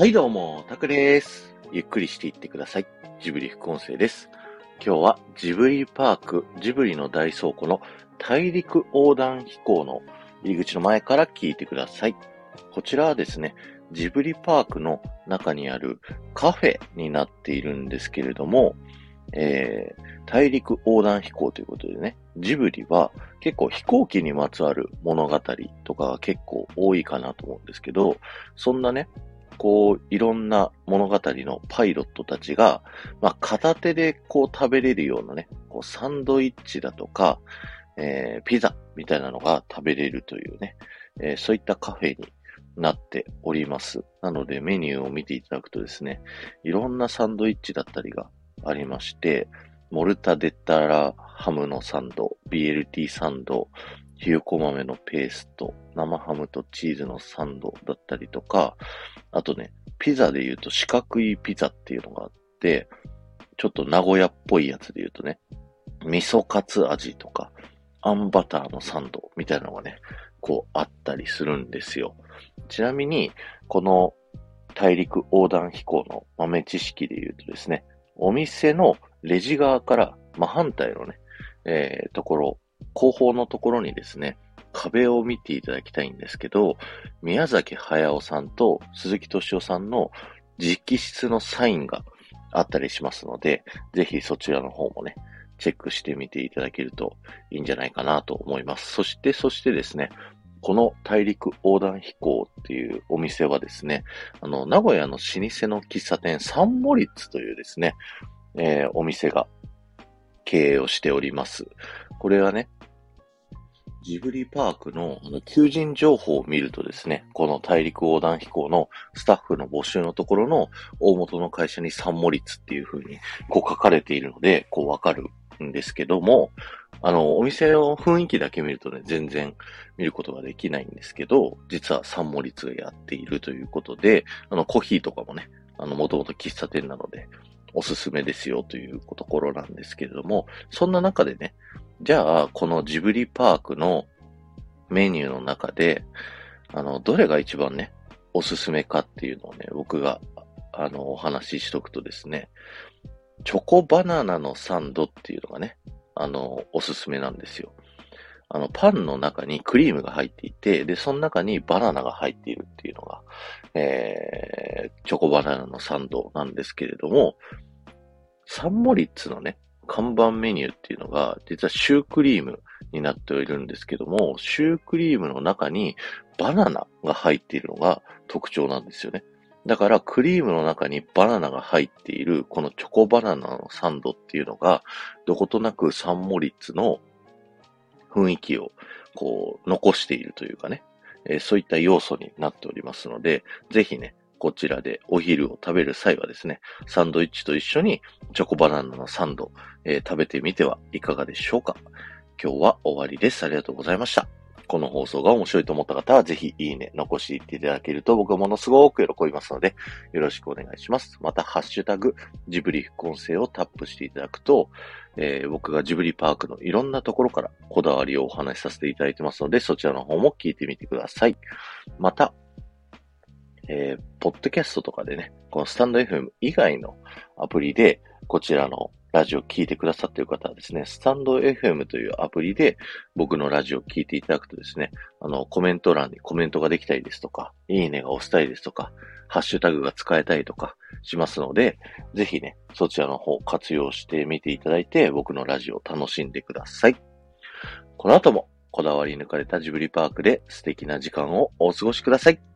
はいどうも、タクです。ゆっくりしていってください。ジブリ副音声です。今日はジブリパーク、ジブリの大倉庫の大陸横断飛行の入り口の前から聞いてください。こちらはですね、ジブリパークの中にあるカフェになっているんですけれども、えー、大陸横断飛行ということでね、ジブリは結構飛行機にまつわる物語とかが結構多いかなと思うんですけど、そんなね、こう、いろんな物語のパイロットたちが、まあ、片手でこう食べれるようなね、こうサンドイッチだとか、えー、ピザみたいなのが食べれるというね、えー、そういったカフェになっております。なのでメニューを見ていただくとですね、いろんなサンドイッチだったりがありまして、モルタデッタラハムのサンド、BLT サンド、ひよこ豆のペースト、生ハムとチーズのサンドだったりとか、あとね、ピザで言うと四角いピザっていうのがあって、ちょっと名古屋っぽいやつで言うとね、味噌カツ味とか、あんバターのサンドみたいなのがね、こうあったりするんですよ。ちなみに、この大陸横断飛行の豆知識で言うとですね、お店のレジ側から真反対のね、えー、ところ、後方のところにですね、壁を見ていただきたいんですけど、宮崎駿さんと鈴木敏夫さんの直筆のサインがあったりしますので、ぜひそちらの方もね、チェックしてみていただけるといいんじゃないかなと思います。そして、そしてですね、この大陸横断飛行っていうお店はですね、あの、名古屋の老舗の喫茶店サンモリッツというですね、えー、お店が経営をしております。これはね、ジブリパークの求人情報を見るとですね、この大陸横断飛行のスタッフの募集のところの大元の会社にサンモリツっていう風にこう書かれているので、こうわかるんですけども、あの、お店の雰囲気だけ見るとね、全然見ることができないんですけど、実はサンモリツがやっているということで、あの、コーヒーとかもね、あの、もともと喫茶店なので、おすすめですよというところなんですけれども、そんな中でね、じゃあ、このジブリパークのメニューの中で、あの、どれが一番ね、おすすめかっていうのをね、僕が、あの、お話ししとくとですね、チョコバナナのサンドっていうのがね、あの、おすすめなんですよ。あの、パンの中にクリームが入っていて、で、その中にバナナが入っているっていうのが、えー、チョコバナナのサンドなんですけれども、サンモリッツのね、看板メニューっていうのが、実はシュークリームになっているんですけども、シュークリームの中にバナナが入っているのが特徴なんですよね。だからクリームの中にバナナが入っているこのチョコバナナのサンドっていうのがどことなくサンモリッツの雰囲気をこう残しているというかね、えー、そういった要素になっておりますので、ぜひね、こちらでお昼を食べる際はですね、サンドイッチと一緒にチョコバナナのサンド、えー、食べてみてはいかがでしょうか。今日は終わりです。ありがとうございました。この放送が面白いと思った方は、ぜひいいね、残していっていただけると僕はものすごく喜びますので、よろしくお願いします。また、ハッシュタグ、ジブリ副音声をタップしていただくと、えー、僕がジブリパークのいろんなところからこだわりをお話しさせていただいてますので、そちらの方も聞いてみてください。また、えー、ポッドキャストとかでね、このスタンド FM 以外のアプリで、こちらのラジオ聞いてくださっている方はですね、スタンド FM というアプリで僕のラジオを聞いていただくとですね、あの、コメント欄にコメントができたりですとか、いいねが押したいですとか、ハッシュタグが使えたりとかしますので、ぜひね、そちらの方活用してみていただいて、僕のラジオを楽しんでください。この後もこだわり抜かれたジブリパークで素敵な時間をお過ごしください。